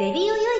レディオよい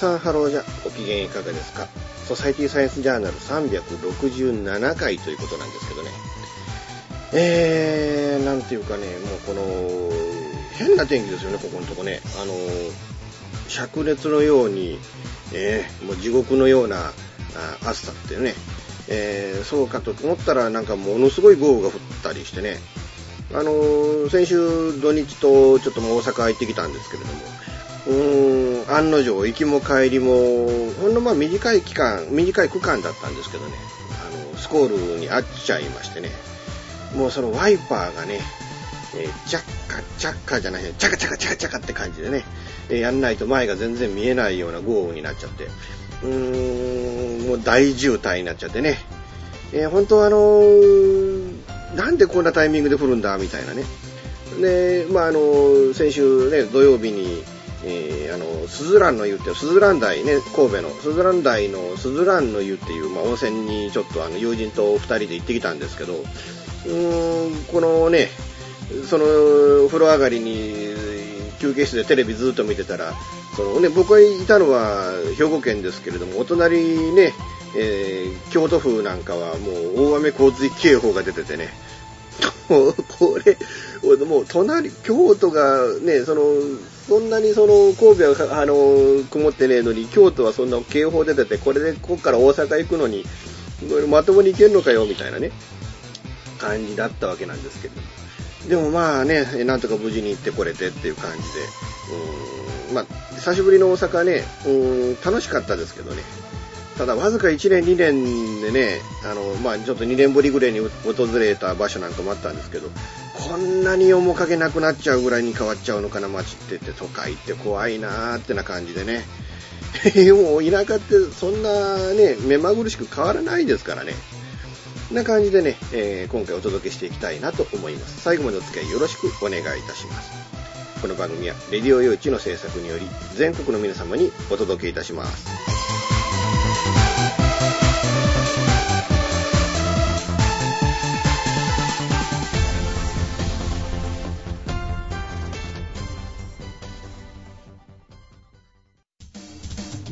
さんハローじゃご機嫌いかがですか？ソサイティサイエンスジャーナル367回ということなんですけどね。えー、なんていうかねもうこの変な天気ですよねここのとこね。あの灼熱のように、えー、もう地獄のようなあ暑さっていうね、えー、そうかと思ったらなんかものすごい豪雨が降ったりしてね。あの先週土日とちょっともう大阪行ってきたんですけれども。うーん、案の定、行きも帰りも、ほんのまあ短い期間、短い区間だったんですけどね、あの、スコールにあっちゃいましてね、もうそのワイパーがね、えー、チャッカチャッカじゃない、チャカチャカチャカチャカって感じでね、えー、やんないと前が全然見えないような豪雨になっちゃって、うーん、もう大渋滞になっちゃってね、えー、本当はあのー、なんでこんなタイミングで降るんだみたいなね。で、まああの先週ね、土曜日に、えー、あの、スズランの湯って、スズラン台ね、神戸の、スズラン台のスズランの湯っていう、まあ、温泉にちょっとあの、友人と二人で行ってきたんですけど、うーん、このね、その、風呂上がりに、休憩室でテレビずっと見てたら、そのね、僕がいたのは兵庫県ですけれども、お隣ね、えー、京都府なんかはもう大雨洪水警報が出ててね、もうこれ、もう隣、京都がね、その、そんなにその神戸はあの曇ってねえのに、京都はそんな警報出てて、これでここから大阪行くのに、まともに行けるのかよみたいなね、感じだったわけなんですけど。でもまあね、なんとか無事に行ってこれてっていう感じで、うんまあ、久しぶりの大阪ね、うん楽しかったですけどね、ただわずか1年2年でね、あの、まあ、ちょっと2年ぶりぐらいに訪れた場所なんかもあったんですけど、こんなに面影なくなっちゃうぐらいに変わっちゃうのかな、街ってって、都会って怖いなーってな感じでね。もう田舎ってそんなね、目まぐるしく変わらないですからね。な感じでね、えー、今回お届けしていきたいなと思います。最後までお付き合いよろしくお願いいたします。この番組は、レディオ用地の制作により、全国の皆様にお届けいたします。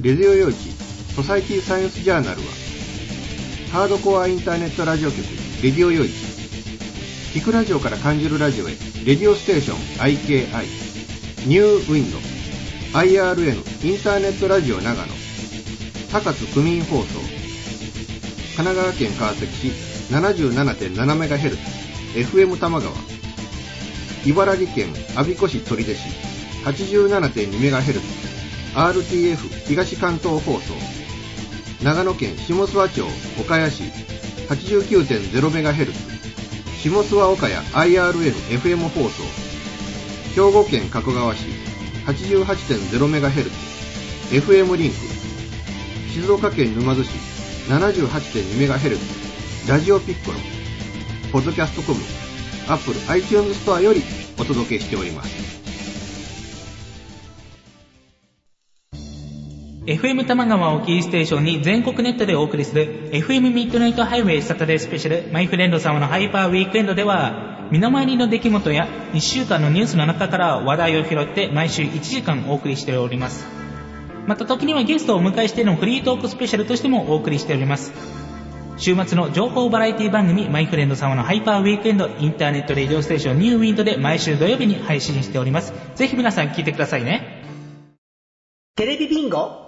レディオ用地ソサイティサイエンスジャーナルはハードコアインターネットラジオ局レディオ用地聞くラジオから感じるラジオへレディオステーション IKI ニューウィンド IRN インターネットラジオ長野。高津区民放送。神奈川県川崎市 77.7MHz FM 玉川。茨城県我孫子市取手市 87.2MHz RTF 東関東放送長野県下諏訪町岡谷市 89.0MHz 下諏訪岡谷 IRN-FM 放送兵庫県加古川市 88.0MHz FM リンク静岡県沼津市 78.2MHz ラジオピッコロポッドキャストコムアップル iTunes ストアよりお届けしております。FM 玉川をキーステーションに全国ネットでお送りする FM ミッドナイトハイウェイサタデースペシャルマイフレンド様のハイパーウィークエンドでは身の回りの出来事や1週間のニュースの中から話題を拾って毎週1時間お送りしております。また時にはゲストをお迎えしてのフリートークスペシャルとしてもお送りしております。週末の情報バラエティ番組マイフレンド様のハイパーウィークエンドインターネットレディオステーションニューウィンドで毎週土曜日に配信しております。ぜひ皆さん聞いてくださいね。テレビビンゴ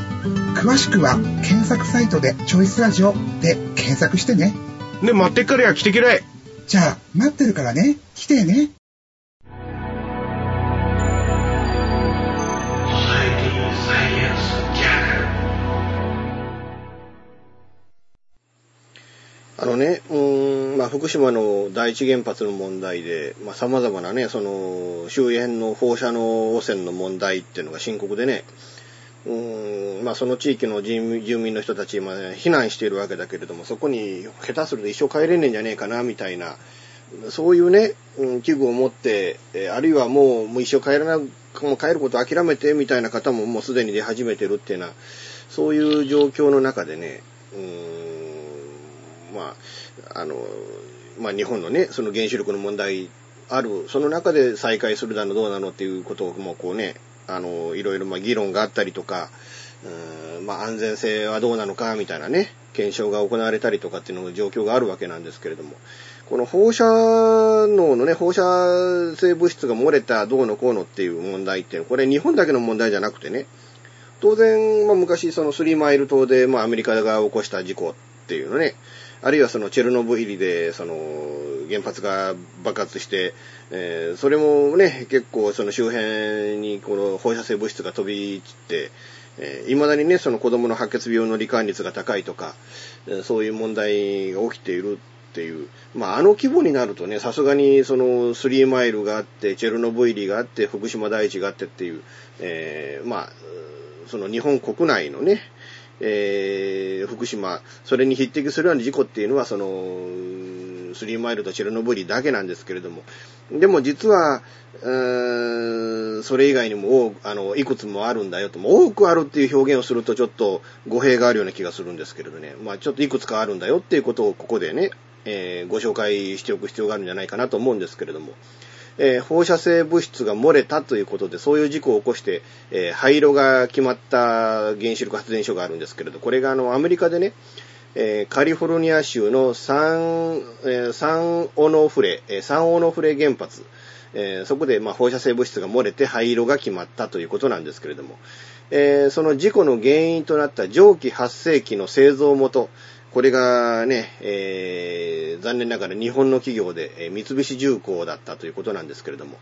詳しくは、検索サイトでチョイスラジオで検索してね。で、待ってっからや、来てけらい。じゃあ、待ってるからね、来てね。あのね、うーん、まあ、福島の第一原発の問題で、まあ、様々なね、その、周辺の放射能汚染の問題っていうのが深刻でね、うーん、まあ、その地域の住民の人たち、まあ、避難しているわけだけれども、そこに下手すると一生帰れねえんじゃねえかな、みたいな、そういうね、うん、危惧を持って、えあるいはもう、もう一生帰らな、もう帰ることを諦めて、みたいな方ももうすでに出始めてるっていうのは、そういう状況の中でね、うん、まあ、あの、まあ日本のね、その原子力の問題ある、その中で再開するだのどうなのっていうことをもうこうね、あの、いろいろま議論があったりとか、うーんまあ安全性はどうなのかみたいなね、検証が行われたりとかっていうの状況があるわけなんですけれども、この放射能のね、放射性物質が漏れたどうのこうのっていう問題って、これ日本だけの問題じゃなくてね、当然、まあ、昔そのスリーマイル島で、まあ、アメリカが起こした事故っていうのね、あるいはそのチェルノブイリで、その原発が爆発して、えーそれもね、結構その周辺にこの放射性物質が飛び散って、えー未だにね、その子供の白血病の罹患率が高いとか、そういう問題が起きているっていう、まあ、あの規模になるとね、さすがにそのスリーマイルがあって、チェルノブイリがあって、福島第一があってっていう、えーまあ、その日本国内のね、えー福島、それに匹敵するような事故っていうのは、その、スリーマイルとチェルノブイリだけなんですけれども、でも実は、それ以外にも多くあのいくつもあるんだよと、も多くあるっていう表現をするとちょっと語弊があるような気がするんですけれどね、まあちょっといくつかあるんだよっていうことをここでね、えーご紹介しておく必要があるんじゃないかなと思うんですけれども、えー放射性物質が漏れたということで、そういう事故を起こして、えー廃炉が決まった原子力発電所があるんですけれど、これがあのアメリカでね、えカリフォルニア州のサン、えーサンオノフレ、えーサンオノフレ原発、えそこでま放射性物質が漏れて廃炉が決まったということなんですけれども、えその事故の原因となった蒸気発生器の製造元、これがね、えー残念ながら日本の企業で、えー三菱重工だったということなんですけれども、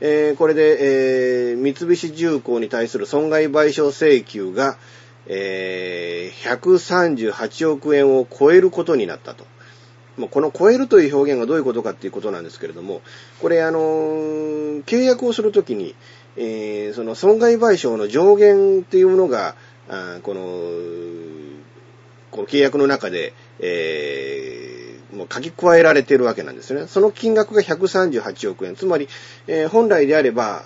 えーこれで、えー三菱重工に対する損害賠償請求が、えー138億円を超えることになったと。もうこの超えるという表現がどういうことかっていうことなんですけれども、これあの契約をするときに、えーその損害賠償の上限っていうものが、あこの、この契約の中で、えーもう書き加えられているわけなんですね。その金額が138億円。つまり、えー本来であれば、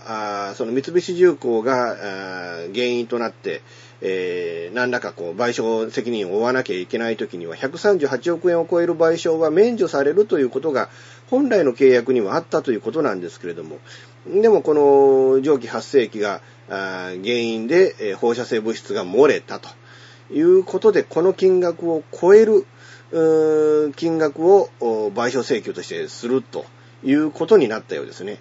あその三菱重工があ原因となって、えー何らかこう賠償責任を負わなきゃいけないときには、138億円を超える賠償は免除されるということが、本来の契約にはあったということなんですけれども、でもこの蒸気発生器が原因で、放射性物質が漏れたということで、この金額を超える金額を賠償請求としてするということになったようですね。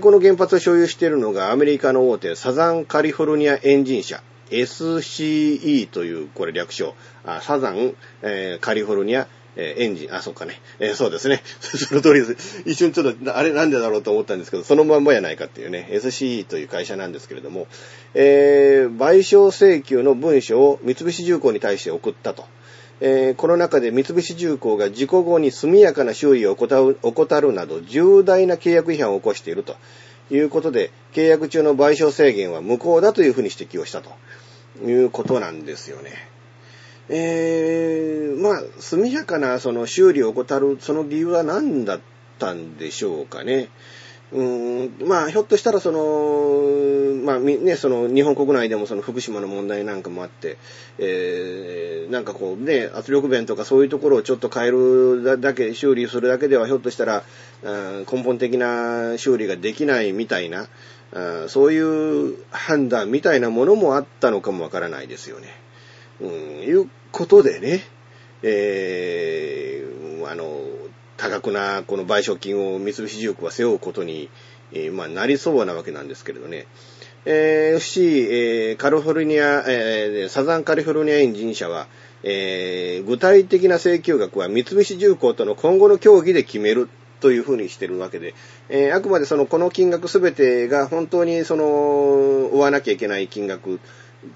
この原発を所有しているのがアメリカの大手サザンカリフォルニアエンジン社 SCE というこれ略称あサザン、えーカリフォルニアえーエンジン、あ、そうかね。えーそうですね。その通りです。一瞬ちょっと、あれなんでだろうと思ったんですけど、そのまんまやないかっていうね、SCE という会社なんですけれども、えー賠償請求の文書を三菱重工に対して送ったと。えーこの中で三菱重工が事故後に速やかな修理を怠るなど重大な契約違反を起こしているということで、契約中の賠償制限は無効だというふうに指摘をしたということなんですよね。えー、まあ、速やかなその修理を怠る、その理由は何だったんでしょうかね。うーん、まあ、ひょっとしたら、その、まあ、ね、その、日本国内でもその福島の問題なんかもあって、えー、なんかこうね、圧力弁とかそういうところをちょっと変えるだけ、修理するだけでは、ひょっとしたら、根本的な修理ができないみたいな、そういう判断みたいなものもあったのかもわからないですよね。うん、いうことでね、えー、あの、多額なこの賠償金を三菱重工は背負うことに、えー、まあ、なりそうなわけなんですけれどね。えー、FC、えー、カリフォルニア、えー、サザンカリフォルニアエンジン社は、えー、具体的な請求額は三菱重工との今後の協議で決めるというふうにしてるわけで、えー、あくまでその、この金額すべてが本当にその、追わなきゃいけない金額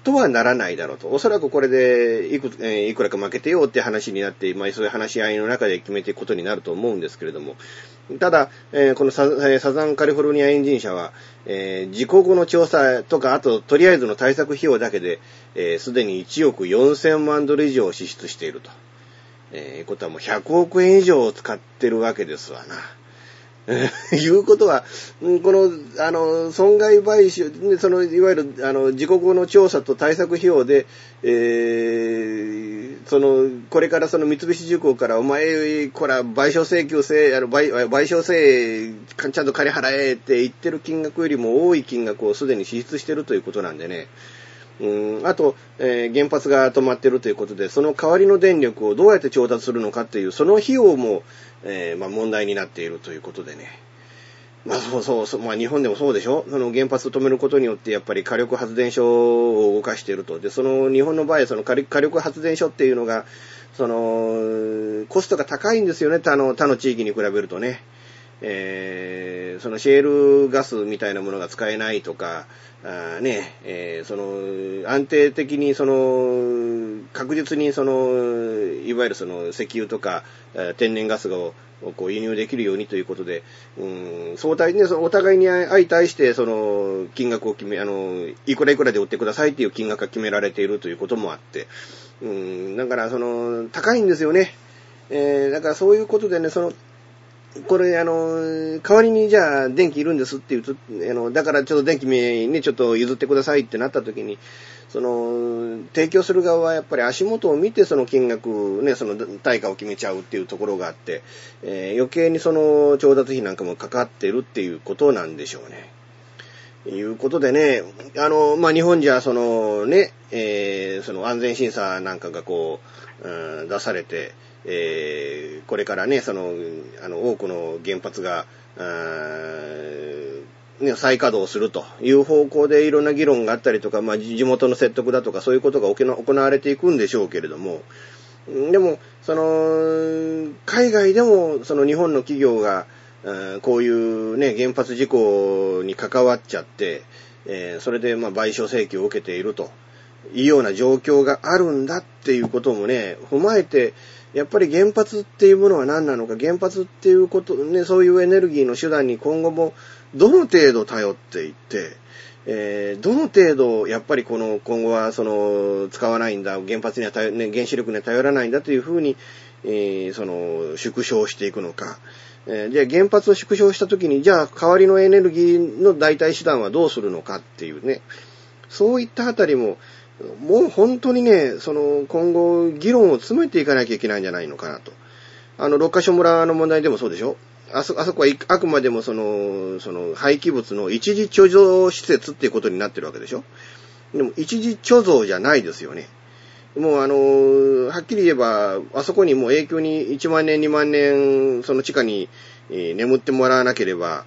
とはならないだろうと。おそらくこれでいく、えー、いくらか負けてよって話になって、まあそういう話し合いの中で決めていくことになると思うんですけれども、ただ、えー、このサザンカリフォルニアエンジン社は、えー、事故後の調査とか、あと、とりあえずの対策費用だけで、す、で、に1億4000万ドル以上支出していると。えー、ことはもう100億円以上を使ってるわけですわな。いうことは、この、あの、損害賠償、その、いわゆる、あの、事故後の調査と対策費用で、えー、その、これからその三菱重工から、お前、こら、賠償請求せ、あの、賠賠償せ、ちゃんと金払えって言ってる金額よりも多い金額をすでに支出してるということなんでね。うん、あと、えー、原発が止まってるということで、その代わりの電力をどうやって調達するのかっていう、その費用も、えー、まあ、問題になっているということでね。まあそうそうそう、まあ日本でもそうでしょ？その原発を止めることによってやっぱり火力発電所を動かしていると。で、その日本の場合、その火力発電所っていうのが、その、コストが高いんですよね、他の、他の地域に比べるとね。えー、そのシェールガスみたいなものが使えないとか、あね、えー、その、安定的にその、確実にその、いわゆるその石油とか天然ガスをこう輸入できるようにということで、うん、相対ね、お互いに相対して、その、金額を決め、あの、いくらいくらで売ってくださいっていう金額が決められているということもあって、うん、だからその、高いんですよね。えー、だからそういうことでね、その、これ、あの、代わりにじゃあ電気いるんですって言うと、あの、だからちょっと電気にちょっと譲ってくださいってなった時に、その、提供する側はやっぱり足元を見てその金額、ね、その対価を決めちゃうっていうところがあって、えー、余計にその調達費なんかもかかってるっていうことなんでしょうね。いうことでね、あの、まあ、日本じゃそのね、えー、その安全審査なんかがこう、うん、出されて、えー、これからね、その、あの、多くの原発が、ね、再稼働するという方向でいろんな議論があったりとか、まあ、地元の説得だとか、そういうことが行われていくんでしょうけれども、でも、その、海外でも、その日本の企業が、こういうね、原発事故に関わっちゃって、えー、それでまあ賠償請求を受けているというような状況があるんだっていうこともね、踏まえて、やっぱり原発っていうものは何なのか、原発っていうこと、ね、そういうエネルギーの手段に今後もどの程度頼っていって、えー、どの程度、やっぱりこの、今後はその、使わないんだ、原発には頼、ね、原子力には頼らないんだというふうに、えー、その、縮小していくのか。えー、じゃあ原発を縮小したときに、じゃあ代わりのエネルギーの代替手段はどうするのかっていうね。そういったあたりも、もう本当にね、その今後議論を詰めていかなきゃいけないんじゃないのかなと。あの、六ヶ所村の問題でもそうでしょあそ、あそこはあくまでもその、その廃棄物の一時貯蔵施設っていうことになってるわけでしょでも一時貯蔵じゃないですよね。もうあの、はっきり言えば、あそこにもう永久に1万年2万年、その地下に、眠ってもらわなければ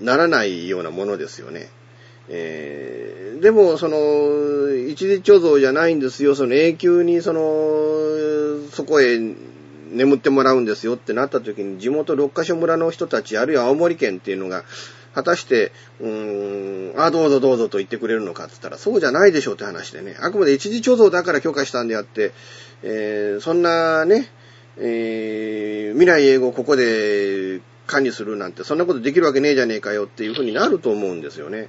ならないようなものですよね。えー、でも、その、一時貯蔵じゃないんですよ。その永久に、その、そこへ眠ってもらうんですよってなった時に、地元六ヶ所村の人たち、あるいは青森県っていうのが、果たして、うーん、あ、どうぞどうぞと言ってくれるのかって言ったら、そうじゃないでしょうって話でね。あくまで一時貯蔵だから許可したんであって、えー、そんなね、えー、未来英語ここで管理するなんて、そんなことできるわけねえじゃねえかよっていうふうになると思うんですよね。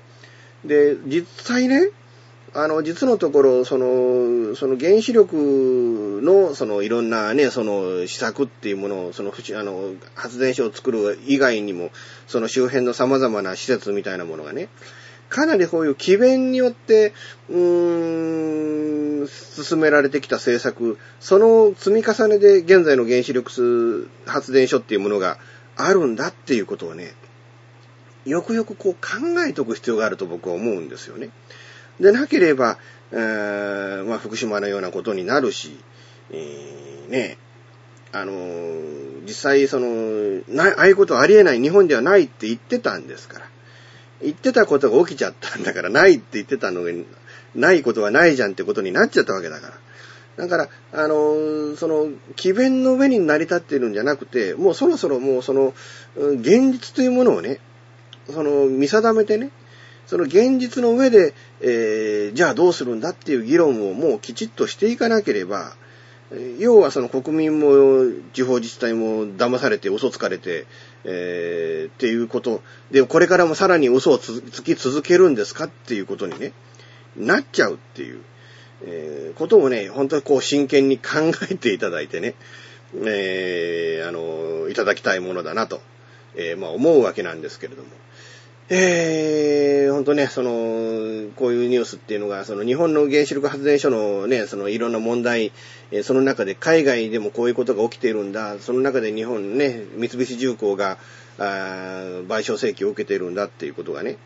で、実際ね、あの、実のところ、その、その原子力の、その、いろんなね、その、施策っていうものを、その、あの、発電所を作る以外にも、その周辺の様々な施設みたいなものがね、かなりこういう機弁によって、うーん、進められてきた政策、その積み重ねで現在の原子力発電所っていうものがあるんだっていうことをね、よくよくこう考えておく必要があると僕は思うんですよね。でなければ、えー、まあ、福島のようなことになるし、えー、ね、あのー、実際その、な、ああいうことはありえない、日本ではないって言ってたんですから。言ってたことが起きちゃったんだから、ないって言ってたのに、ないことはないじゃんってことになっちゃったわけだから。だから、あの、その、奇弁の上に成り立っているんじゃなくて、もうそろそろもうその、現実というものをね、その、見定めてね、その現実の上で、えー、じゃあどうするんだっていう議論をもうきちっとしていかなければ、要はその国民も地方自治体も騙されて嘘つかれて、えー、っていうこと。で、これからもさらに嘘をつき続けるんですかっていうことにね、なっちゃうっていう、えー、ことをね、本当にこう真剣に考えていただいてね、えー、あの、いただきたいものだなと、えー、まあ思うわけなんですけれども。えー、ほんとね、その、こういうニュースっていうのが、その日本の原子力発電所のね、そのいろんな問題、え、その中で海外でもこういうことが起きているんだ、その中で日本ね、三菱重工が、あ賠償請求を受けているんだっていうことがね、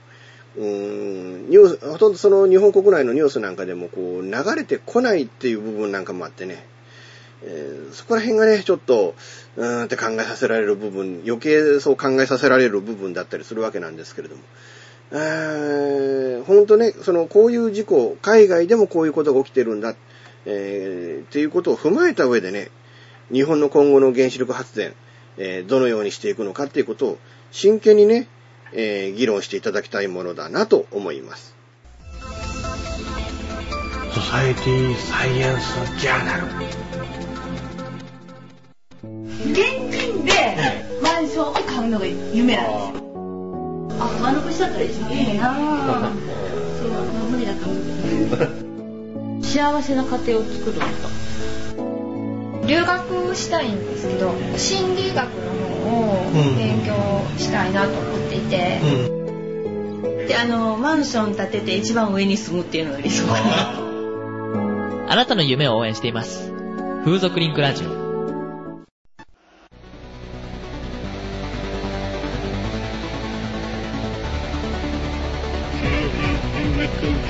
うーん、ニュース、ほとんどその日本国内のニュースなんかでもこう流れてこないっていう部分なんかもあってね、えー、そこら辺がね、ちょっと、うーんって考えさせられる部分、余計そう考えさせられる部分だったりするわけなんですけれども。えー、ほんとね、その、こういう事故、海外でもこういうことが起きてるんだ、えー、っていうことを踏まえた上でね、日本の今後の原子力発電、えー、どのようにしていくのかっていうことを真剣にね、えー、議論していただきたいものだなと思います。ソサエティサイエンスジャーナル現金でマンションを買うのが夢なんですよ。あ、丸腰だったら一番いいな そう、無理だと思う。幸せな家庭を作ると。留学したいんですけど、心理学の方を勉強したいなと思っていて。うん、で、あの、マンション建てて一番上に住むっていうのが理想 かな。あなたの夢を応援しています。風俗リンクラジオ。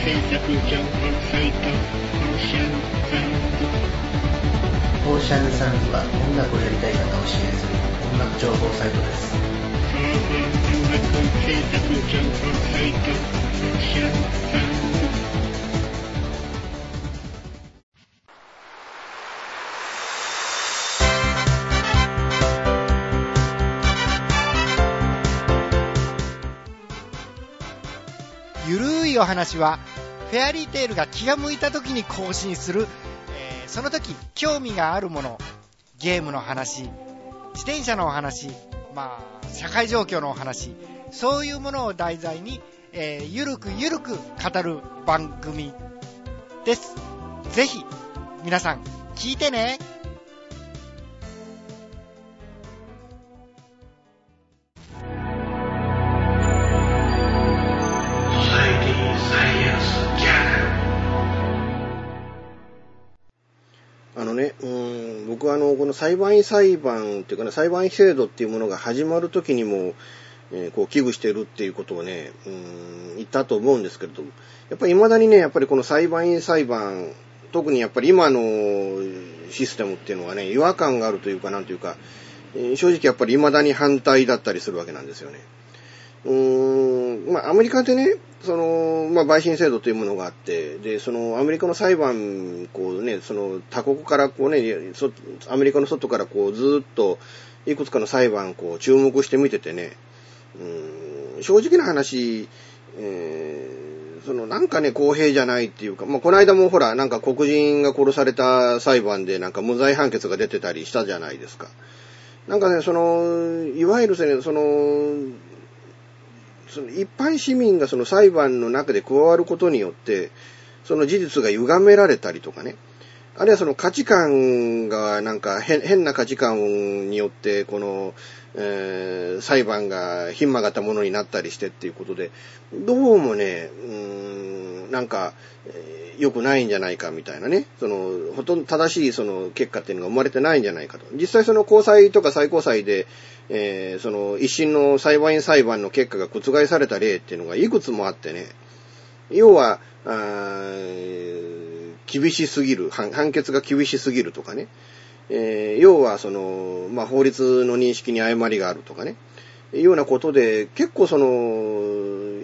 制作情報サイトオーシャンサンズサンズは音楽をやりたい方を支援する音楽情報サイトです音楽制作情報サイトオーシャンサウンズゆるいお話はフェアリーテールが気が向いた時に更新する、えー、その時興味があるもの、ゲームの話、自転車のお話、まあ、社会状況のお話、そういうものを題材に、えー、ゆるくゆるく語る番組です。ぜひ、皆さん、聞いてね。僕はあの、この裁判員裁判っていうかね、裁判員制度っていうものが始まる時にも、えー、こう、危惧してるっていうことをね、うん、言ったと思うんですけれども、やっぱり未だにね、やっぱりこの裁判員裁判、特にやっぱり今のシステムっていうのはね、違和感があるというか、なんというか、えー、正直やっぱり未だに反対だったりするわけなんですよね。うーん、まあ、アメリカでね、その、まあ、陪審制度というものがあって、で、その、アメリカの裁判、こうね、その、他国からこうね、アメリカの外からこう、ずっと、いくつかの裁判、こう、注目して見ててね、うん、正直な話、えー、その、なんかね、公平じゃないっていうか、まあ、この間もほら、なんか黒人が殺された裁判で、なんか無罪判決が出てたりしたじゃないですか。なんかね、その、いわゆるその、その一般市民がその裁判の中で加わることによって、その事実が歪められたりとかね、あるいはその価値観がなんか変な価値観によってこの、えー、裁判がひん曲がったものになったりしてっていうことで、どうもね、うん、なんか、良くないんじゃないかみたいなね、その、ほとんど正しいその結果っていうのが生まれてないんじゃないかと。実際その高裁とか最高裁で、えー、その一審の裁判員裁判の結果が覆された例っていうのがいくつもあってね、要は、厳しすぎる判、判決が厳しすぎるとかね、えー、要はその、まあ、法律の認識に誤りがあるとかね、いうようなことで、結構その、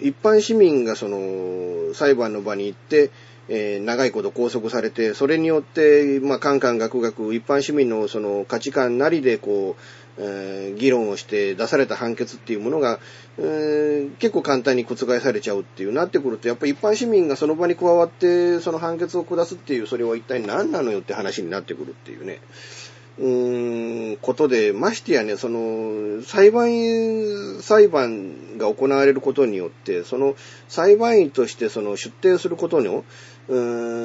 一般市民がその、裁判の場に行って、えー、長いこと拘束されて、それによって、まあ、カンカンガクガク、一般市民のその価値観なりで、こう、えー、議論をして出された判決っていうものが、えー、結構簡単に覆されちゃうっていうなってくると、やっぱり一般市民がその場に加わって、その判決を下すっていう、それは一体何なのよって話になってくるっていうね。うーん、ことで、ましてやね、その、裁判員、裁判が行われることによって、その、裁判員としてその出廷することの、う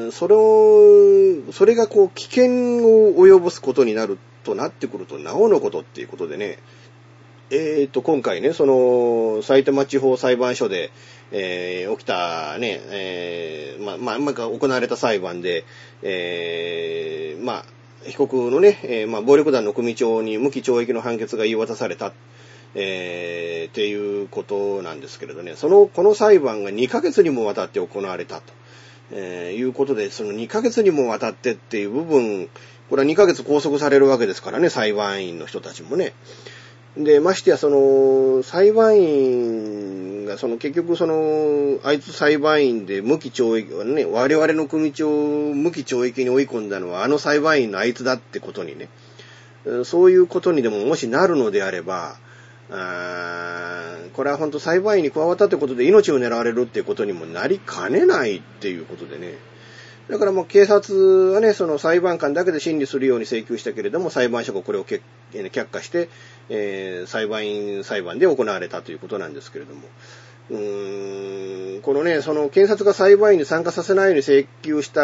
ん、それを、それがこう、危険を及ぼすことになるとなってくると、なおのことっていうことでね、えーと、今回ね、その、埼玉地方裁判所で、えー、起きたね、えー、まあ、まあ、まあ、行われた裁判で、えー、まあ、被告のね、えー、まあ、暴力団の組長に無期懲役の判決が言い渡された、えー、っていうことなんですけれどね、その、この裁判が2ヶ月にもわたって行われたと、えー、いうことで、その2ヶ月にもわたってっていう部分、これは2ヶ月拘束されるわけですからね、裁判員の人たちもね。で、ましてや、その、裁判員が、その、結局、その、あいつ裁判員で無期懲役、ね、我々の組長を無期懲役に追い込んだのは、あの裁判員のあいつだってことにね、そういうことにでももしなるのであれば、これは本当裁判員に加わったってことで命を狙われるっていうことにもなりかねないっていうことでね。だからもう警察はね、その裁判官だけで審理するように請求したけれども、裁判所がこれを却下して、えー、裁判員裁判で行われたということなんですけれども。うーん、このね、その検察が裁判員に参加させないように請求した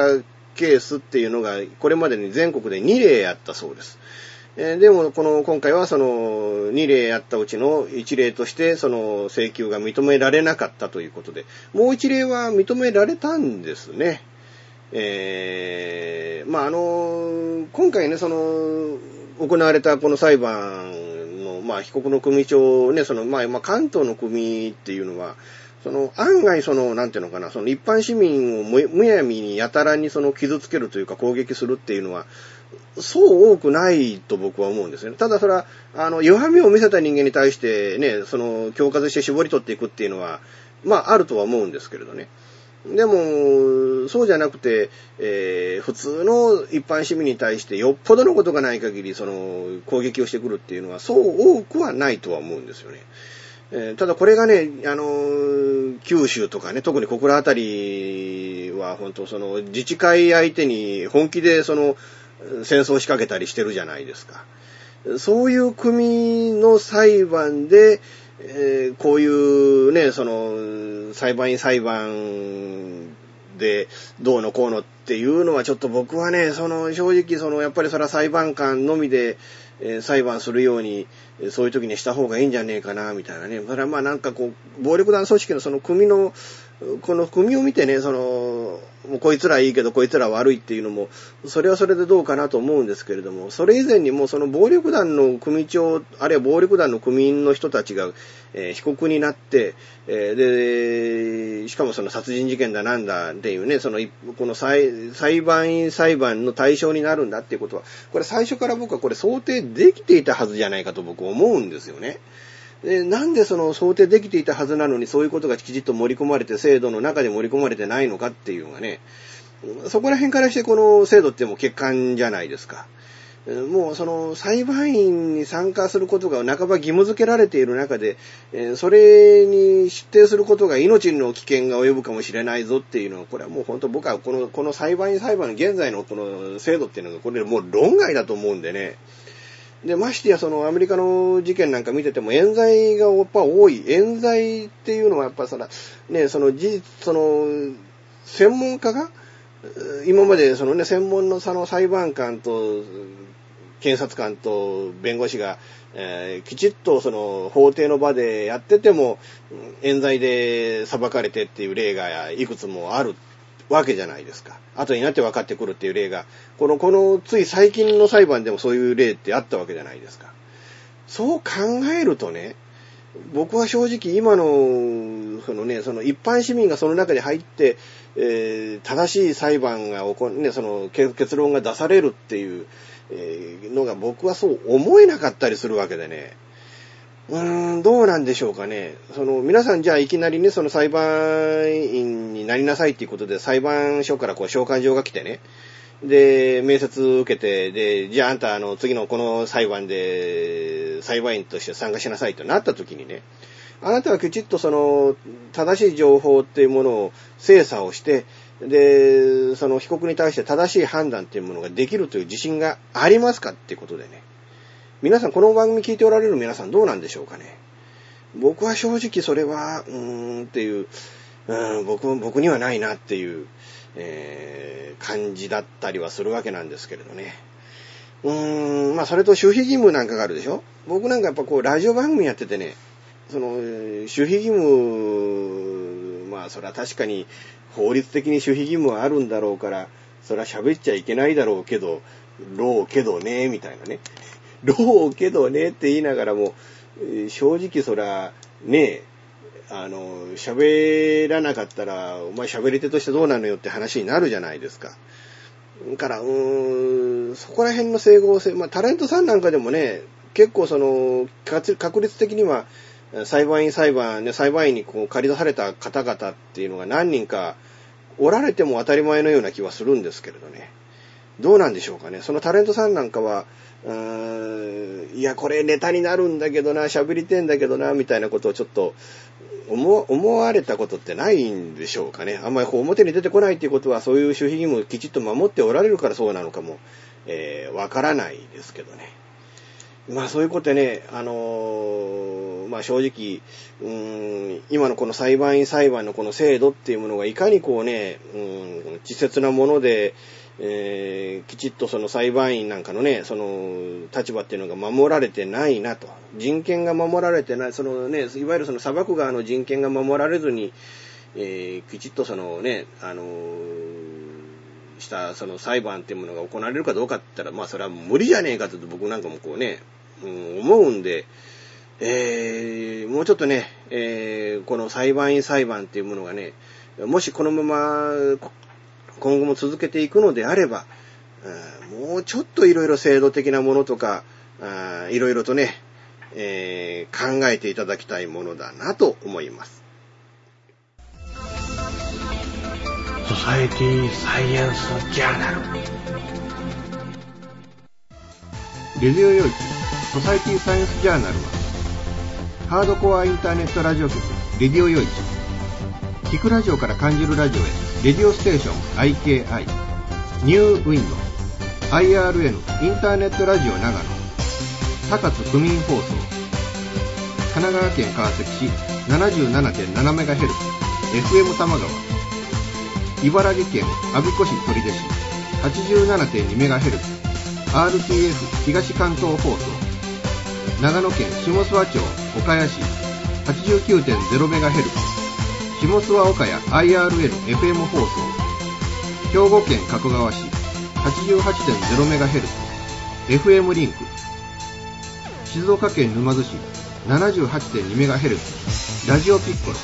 ケースっていうのが、これまでに全国で2例あったそうです。え、でも、この、今回はその、2例あったうちの1例として、その、請求が認められなかったということで、もう1例は認められたんですね。えー、まあ、あの、今回ね、その、行われたこの裁判の、まあ、被告の組長ね、その、まあ、関東の組っていうのは、その、案外その、なんていうのかな、その一般市民をむやみにやたらにその傷つけるというか攻撃するっていうのは、そう多くないと僕は思うんですよね。ただそれは、あの、弱みを見せた人間に対してね、その、強化して絞り取っていくっていうのは、まあ、あるとは思うんですけれどね。でも、そうじゃなくて、えー、普通の一般市民に対してよっぽどのことがない限り、その、攻撃をしてくるっていうのは、そう多くはないとは思うんですよね。えー、ただこれがね、あの、九州とかね、特に小倉あたりは、本当その、自治会相手に本気でその、戦争を仕掛けたりしてるじゃないですか。そういう国の裁判で、えー、こういうね、その、裁判員裁判でどうのこうのっていうのはちょっと僕はね、その正直そのやっぱりそれは裁判官のみで、えー、裁判するように、そういう時にした方がいいんじゃねえかな、みたいなね。それはまあなんかこう、暴力団組織のその組の、この組を見てね、その、もうこいつらいいけどこいつら悪いっていうのも、それはそれでどうかなと思うんですけれども、それ以前にもその暴力団の組長、あるいは暴力団の組員の人たちが、えー、被告になって、えー、で、しかもその殺人事件だなんだっていうね、その、この裁裁判員裁判の対象になるんだっていうことは、これ最初から僕はこれ想定できていたはずじゃないかと僕思うんですよね。で、なんでその想定できていたはずなのにそういうことがきちっと盛り込まれて制度の中で盛り込まれてないのかっていうのがね、そこら辺からしてこの制度ってもう欠陥じゃないですか。もうその裁判員に参加することが半ば義務付けられている中で、それに出廷することが命の危険が及ぶかもしれないぞっていうのは、これはもう本当僕はこの、この裁判員裁判の現在のこの制度っていうのが、これもう論外だと思うんでね。で、ましてやそのアメリカの事件なんか見てても冤罪がやっぱ多い。冤罪っていうのはやっぱそら、ね、その事実、その、専門家が、今までそのね、専門のその裁判官と、検察官と弁護士が、えー、きちっとその法廷の場でやってても、冤罪で裁かれてっていう例がいくつもあるわけじゃないですか。後になって分かってくるっていう例が、この、この、つい最近の裁判でもそういう例ってあったわけじゃないですか。そう考えるとね、僕は正直今の、そのね、その一般市民がその中に入って、えー、正しい裁判が起こ、ね、その結論が出されるっていう、のが僕はそう思えなかったりするわけでね。うーん、どうなんでしょうかね。その、皆さんじゃあいきなりね、その裁判員になりなさいっていうことで裁判所からこう召喚状が来てね。で、面接受けて、で、じゃああんたあの、次のこの裁判で裁判員として参加しなさいとなった時にね、あなたはきちっとその、正しい情報っていうものを精査をして、で、その被告に対して正しい判断っていうものができるという自信がありますかっていうことでね。皆さんこの番組聞いておられる皆さんどうなんでしょうかね。僕は正直それは、うーんっていう、うん、僕、僕にはないなっていう、えー、感じだったりはするわけなんですけれどね。うーん、まあそれと守秘義務なんかがあるでしょ僕なんかやっぱこうラジオ番組やっててね、その、守秘義務、まあそれは確かに法律的に守秘義務はあるんだろうから、それは喋っちゃいけないだろうけど、ろうけどね、みたいなね。ろうけどねって言いながらも、正直そら、ねあの、喋らなかったら、お前喋り手としてどうなのよって話になるじゃないですか。だから、うーん、そこら辺の整合性、まあ、タレントさんなんかでもね、結構その、確率的には、裁判員裁判、ね、裁判員にこう借り出された方々っていうのが何人かおられても当たり前のような気はするんですけれどね。どうなんでしょうかね。そのタレントさんなんかは、いや、これネタになるんだけどな、喋りてんだけどな、みたいなことをちょっと思思われたことってないんでしょうかね。あんまり表に出てこないっていうことは、そういう守秘義務をきちっと守っておられるからそうなのかも、えー、わからないですけどね。まあそういうことでね、あのー、まあ正直、うーん、今のこの裁判員裁判のこの制度っていうものがいかにこうね、うん、稚拙なもので、えー、きちっとその裁判員なんかのね、その立場っていうのが守られてないなと。人権が守られてない、そのね、いわゆるその裁く側の人権が守られずに、えー、きちっとそのね、あの、したその裁判っていうものが行われるかどうかって言ったら、まあそれは無理じゃねえかと僕なんかもこうね、うん、思うんで、えー、もうちょっとね、えー、この裁判員裁判っていうものがね、もしこのまま今後も続けていくのであれば、もうちょっといろいろ制度的なものとか、いろいろとね、えー、考えていただきたいものだなと思います。ソサエティサイエンスジャーナル。レディオ用地ソサエティサイエンスジャーナルは、ハードコアインターネットラジオ局、レディオ用地聞くラジオから感じるラジオへレディオステーション IKI ニューウィンド IRN インターネットラジオ長野高津区民放送神奈川県川崎市 77.7MHz FM 玉川茨城県阿鼻子市取手市 87.2MHz RTF 東関東放送長野県下諏訪町岡谷市 89.0MHz 下諏訪岡谷 IRL-FM 放送。兵庫県加古川市 88.0MHz FM リンク。静岡県沼津市 78.2MHz ラジオピッコロ。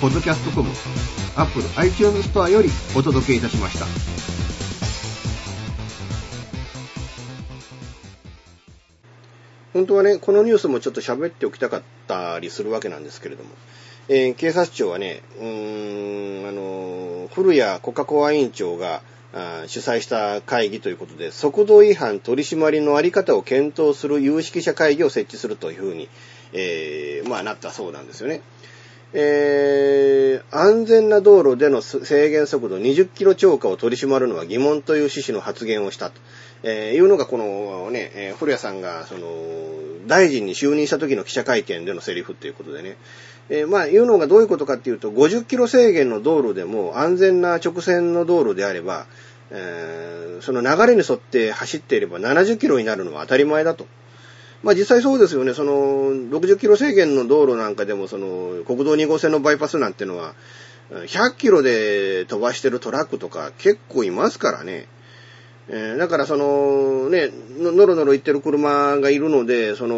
ポッドキャストコムアップル iTunes ストアよりお届けいたしました。本当はね、このニュースもちょっと喋っておきたかったりするわけなんですけれども、えー、警察庁はね、うーん、あの、古谷国家公安委員長が主催した会議ということで、速度違反取り締まりのあり方を検討する有識者会議を設置するというふうに、えー、まあなったそうなんですよね。えー、安全な道路での制限速度20キロ超過を取り締まるのは疑問という趣旨の発言をしたと、えー、いうのがこのね、えー、古谷さんがその大臣に就任した時の記者会見でのセリフっていうことでね。えー、まあ、言うのがどういうことかっていうと、50キロ制限の道路でも安全な直線の道路であれば、えー、その流れに沿って走っていれば70キロになるのは当たり前だと。まあ実際そうですよね。その60キロ制限の道路なんかでもその国道2号線のバイパスなんてのは100キロで飛ばしてるトラックとか結構いますからね。えー、だからその、ね、のろのろ行ってる車がいるので、その、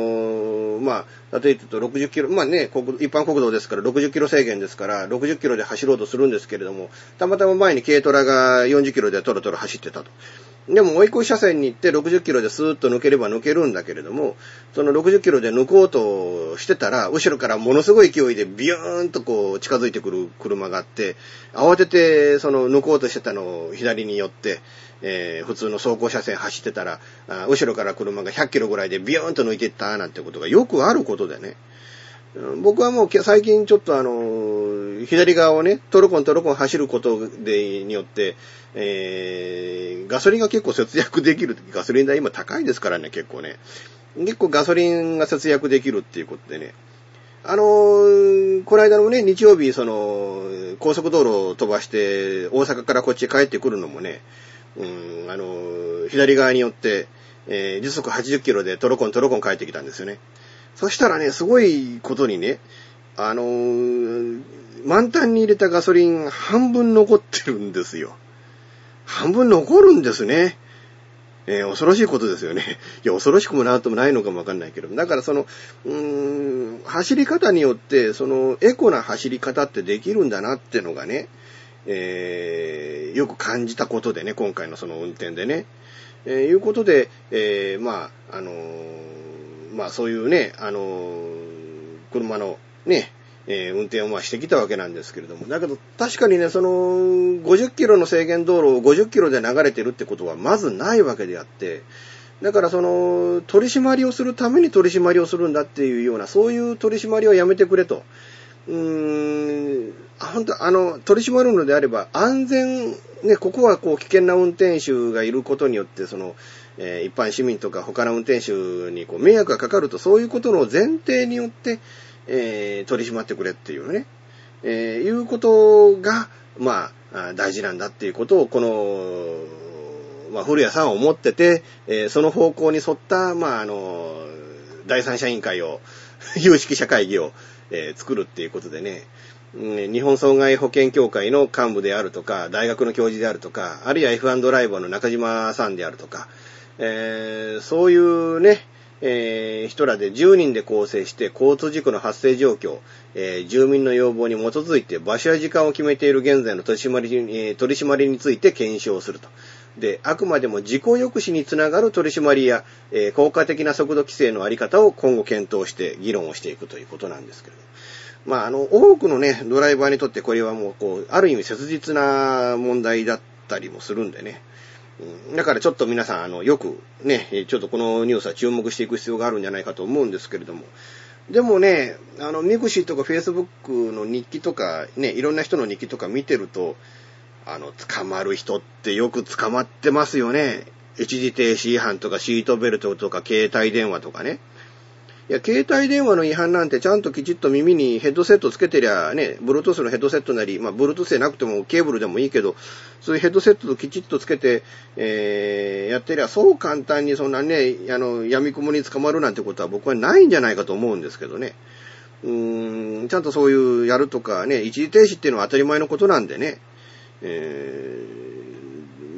まあ、例えば言うと60キロ、まあね、一般国道ですから60キロ制限ですから、60キロで走ろうとするんですけれども、たまたま前に軽トラが40キロでトロトロ走ってたと。でも追い越し車線に行って60キロでスーッと抜ければ抜けるんだけれども、その60キロで抜こうとしてたら、後ろからものすごい勢いでビューンとこう近づいてくる車があって、慌ててその抜こうとしてたのを左に寄って、えー、普通の走行車線走ってたら、後ろから車が100キロぐらいでビューンと抜いていったなんてことがよくあることでね。僕はもう最近ちょっとあの、左側をね、トロコントロコン走ることで、によって、えー、ガソリンが結構節約できる。ガソリン代今高いですからね、結構ね。結構ガソリンが節約できるっていうことでね。あのー、この間のね、日曜日、その、高速道路を飛ばして、大阪からこっち帰ってくるのもね、うん、あのー、左側によって、えー、時速80キロでトロコントロコン帰ってきたんですよね。そしたらね、すごいことにね、あのー、満タンに入れたガソリン半分残ってるんですよ。半分残るんですね。えー、恐ろしいことですよね。いや、恐ろしくもなんともないのかもわかんないけど。だからその、うーん、走り方によって、その、エコな走り方ってできるんだなってのがね、えー、よく感じたことでね、今回のその運転でね。えー、いうことで、えー、まあ、あのーまあそういうね、あの車のね、えー、運転をまあしてきたわけなんですけれども、だけど確かにね、その50キロの制限道路を50キロで流れてるってことはまずないわけであって、だからその取り締まりをするために取り締まりをするんだっていうような、そういう取り締まりをやめてくれと。うーん、本当あの、取り締まるのであれば、安全、ね、ここはこう危険な運転手がいることによって、その、えー、一般市民とか他の運転手にこう迷惑がかかると、そういうことの前提によって、えー、取り締まってくれっていうね、えー、いうことが、まあ、大事なんだっていうことを、この、まあ、古谷さんは思ってて、え、その方向に沿った、まあ、あの、第三者委員会を、有識者会議を、え、作るっていうことでね、日本損害保険協会の幹部であるとか、大学の教授であるとか、あるいは F1 ドライバーの中島さんであるとか、えー、そういうね、えー、人らで10人で構成して交通事故の発生状況、えー、住民の要望に基づいて場所や時間を決めている現在の取締まり、え、取締りについて検証すると。で、あくまでも事故抑止につながる取り締まりや、え、効果的な速度規制のあり方を今後検討して議論をしていくということなんですけれども。まあ、あの、多くのね、ドライバーにとってこれはもう、こう、ある意味切実な問題だったりもするんでね。だからちょっと皆さん、あの、よくね、ちょっとこのニュースは注目していく必要があるんじゃないかと思うんですけれども。でもね、あの、ミクシーとかフェイスブックの日記とか、ね、いろんな人の日記とか見てると、あの、捕まる人ってよく捕まってますよね。一時停止違反とかシートベルトとか携帯電話とかね。いや、携帯電話の違反なんてちゃんときちっと耳にヘッドセットつけてりゃね、Bluetooth のヘッドセットなり、まあ Bluetooth でなくてもケーブルでもいいけど、そういうヘッドセットときちっとつけて、えー、やってりゃそう簡単にそんなね、あの、闇雲に捕まるなんてことは僕はないんじゃないかと思うんですけどね。うーん、ちゃんとそういうやるとかね、一時停止っていうのは当たり前のことなんでね。えー、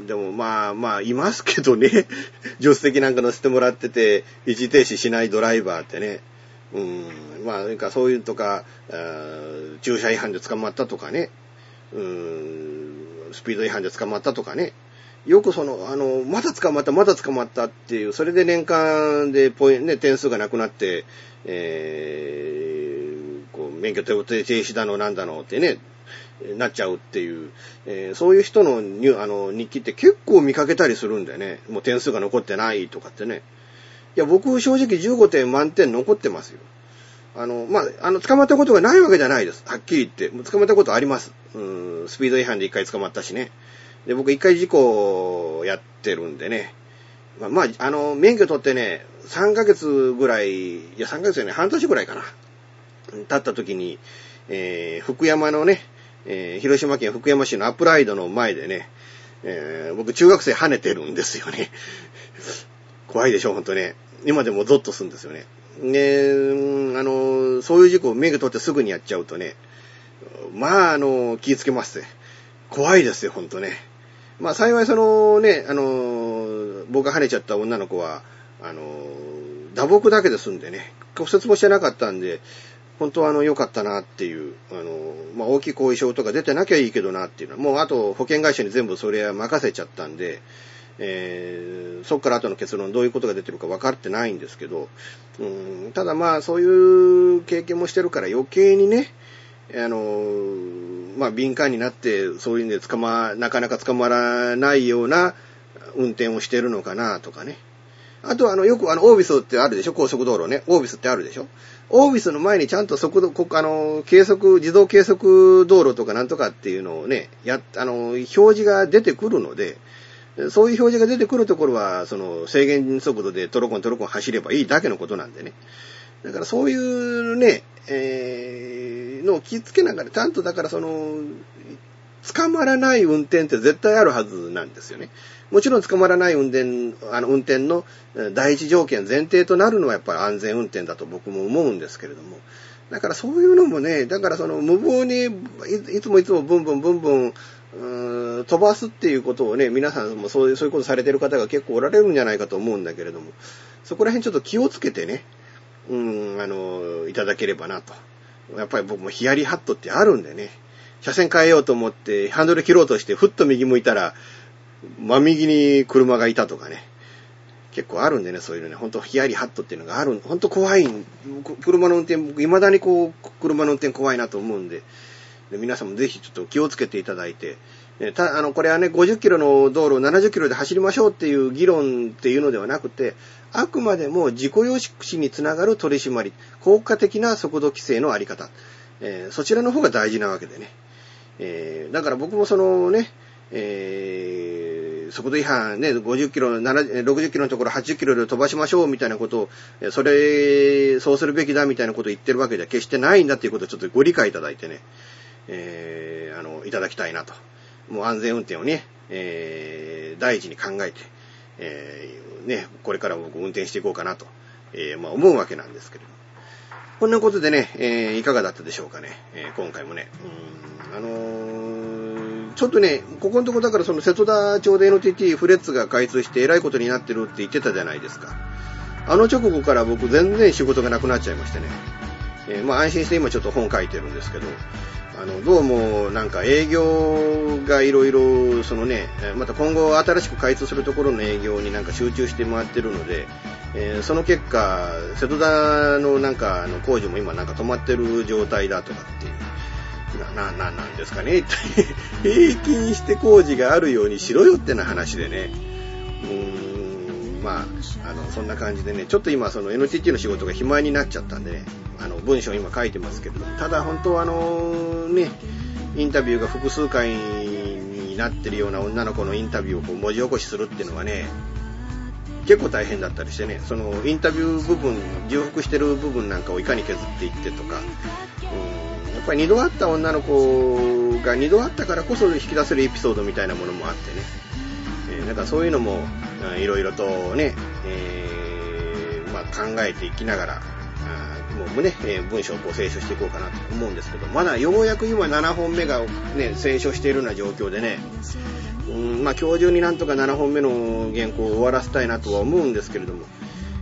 でもまあまあ、いますけどね。助手席なんか乗せてもらってて、一時停止しないドライバーってね。うん、まあ、なんかそういうとか、駐車違反で捕まったとかね。うん、スピード違反で捕まったとかね。よくその、あの、まだ捕まった、まだ捕まったっていう、それで年間でポイ、ね、点数がなくなって、えー、こう、免許停止だの、なんだのってね、なっちゃうっていう、えー、そういう人のにあの日記って結構見かけたりするんだよね。もう点数が残ってないとかってね。いや、僕正直15点満点残ってますよ。あの、まあ、あの、捕まったことがないわけじゃないです。はっきり言って。捕まったことあります。うん、スピード違反で一回捕まったしね。で、僕一回事故やってるんでね。まあ、あの、免許取ってね、3ヶ月ぐらい、いや、3ヶ月よね、半年ぐらいかな。経った時に、えー、福山のね、えー、広島県福山市のアプライドの前でね、えー、僕中学生跳ねてるんですよね。怖いでしょ、ほんとね。今でもゾッとするんですよね。ねあの、そういう事故を免許取ってすぐにやっちゃうとね、まあ、あの、気ぃつけますね。怖いですよ、ほんとね。まあ、幸いそのね、あの、僕が跳ねちゃった女の子は、あの、打撲だけで済んでね、骨折もしてなかったんで、本当はあの、良かったなっていう、あの、まあ、大きい後遺症とか出てなきゃいいけどなっていうのは、もうあと保険会社に全部それは任せちゃったんで、えー、そっから後の結論どういうことが出てるか分かってないんですけど、うん、ただまあそういう経験もしてるから余計にね、あの、まあ敏感になってそういうんで捕ま、なかなか捕まらないような運転をしてるのかなとかね。あとあの、よくあの、オービスってあるでしょ？高速道路ね。オービスってあるでしょ？オービスの前にちゃんと速度、あの、計測、自動計測道路とかなんとかっていうのをね、や、あの、表示が出てくるので、そういう表示が出てくるところは、その制限速度でトロコントロコン走ればいいだけのことなんでね。だからそういうね、えー、のを気付けながら、ちゃんとだからその、捕まらない運転って絶対あるはずなんですよね。もちろん捕まらない運転、あの、運転の第一条件、前提となるのはやっぱり安全運転だと僕も思うんですけれども。だからそういうのもね、だからその無謀にいつもいつもブンブンブンブン、う飛ばすっていうことをね、皆さんもそういう、そういうことされてる方が結構おられるんじゃないかと思うんだけれども、そこら辺ちょっと気をつけてね、うん、あの、いただければなと。やっぱり僕もヒヤリハットってあるんでね、車線変えようと思ってハンドル切ろうとしてふっと右向いたら、真右に車がいたとかね。結構あるんでね、そういうのね、ほんとヒヤリハットっていうのがある、ほんと怖い、車の運転、僕未だにこう、車の運転怖いなと思うんで、で皆さんもぜひちょっと気をつけていただいて、ね、たあの、これはね、50キロの道路を70キロで走りましょうっていう議論っていうのではなくて、あくまでも自己抑止につながる取り締まり、効果的な速度規制のあり方、えー、そちらの方が大事なわけでね。えー、だから僕もそのね、えー、速度違反ね、50キロ、60キロのところ80キロで飛ばしましょうみたいなことを、それ、そうするべきだみたいなことを言ってるわけでは決してないんだっていうことをちょっとご理解いただいてね、えー、あの、いただきたいなと。もう安全運転をね、えー、第一に考えて、えー、ね、これから僕運転していこうかなと、えー、まあ思うわけなんですけれども。こんなことでね、えー、いかがだったでしょうかね。えー、今回もね。うん、あのー、ちょっとね、ここのとこだからその瀬戸田町で NTT フレッツが開通して偉いことになってるって言ってたじゃないですか。あの直後から僕全然仕事がなくなっちゃいましてね。えー、まあ安心して今ちょっと本書いてるんですけど、あの、どうも、なんか営業がいろいろ、そのね、また今後新しく開通するところの営業になんか集中して回ってるので、えー、その結果、瀬戸田のなんか、あの、工事も今なんか止まってる状態だとかっていう。な、な、なんですかね。平均して工事があるようにしろよってな話でね。うーん、まあ、あの、そんな感じでね、ちょっと今その NTT の仕事が暇になっちゃったんでね、あの、文章今書いてますけど、ただ本当あの、ね、インタビューが複数回になってるような女の子のインタビューをこう文字起こしするっていうのはね、結構大変だったりしてね、そのインタビュー部分、重複してる部分なんかをいかに削っていってとか、うん、ぱり二度会った女の子が二度会ったからこそ引き出せるエピソードみたいなものもあってね、えー、なんかそういうのも、いろいろとね、えー、まあ、考えていきながら、もうね、えー、文章をこう清書していこうかなと思うんですけど、まだようやく今7本目がね、清書しているような状況でね、うん、まあ今日中になんとか7本目の原稿を終わらせたいなとは思うんですけれども、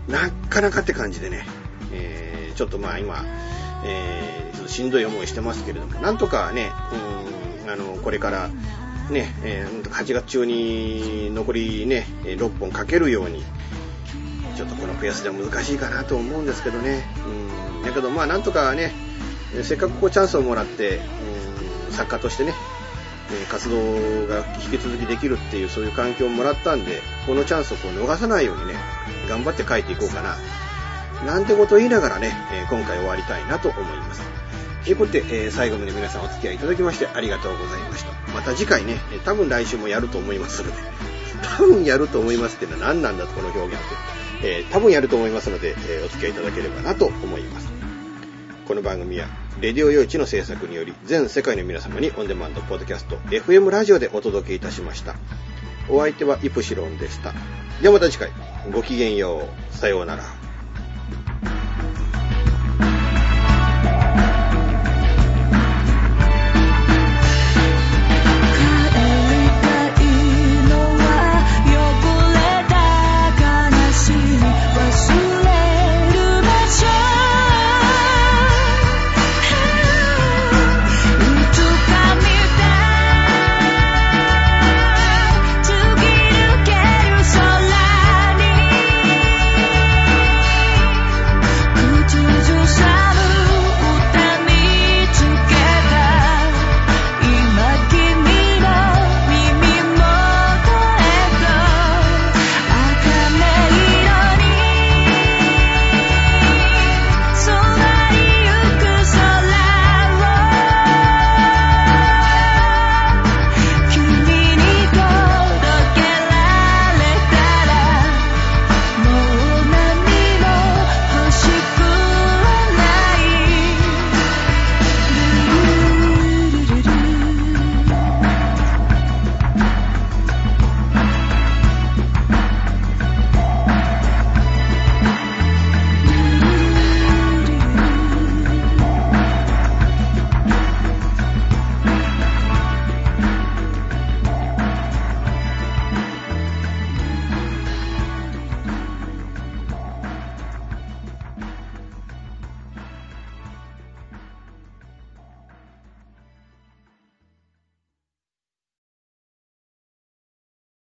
なかなかって感じでね、えー、ちょっとまあ今、えー、しんどい思いしてますけれども、なんとかね、うん、あの、これから、ね、えー、8月中に残りね、6本書けるように、ちょっとこのペースでは難しいかなと思うんですけどね。うん。だけどまあなんとかね、せっかくこうチャンスをもらって、うん、作家としてね、活動が引き続きできるっていうそういう環境をもらったんで、このチャンスをこう逃さないようにね、頑張って書いていこうかな。なんてことを言いながらね、今回終わりたいなと思います。ということで、えー、最後まで皆さんお付き合いいただきましてありがとうございました。また次回ね、多分来週もやると思いますので、多分やると思いますってのは何なんだと、この表現って。えー、多分やると思いますので、えー、お付き合いいただければなと思います。この番組は、レディオ用地の制作により、全世界の皆様にオンデマンドポッドキャスト、FM ラジオでお届けいたしました。お相手はイプシロンでした。ではまた次回、ごきげんよう。さようなら。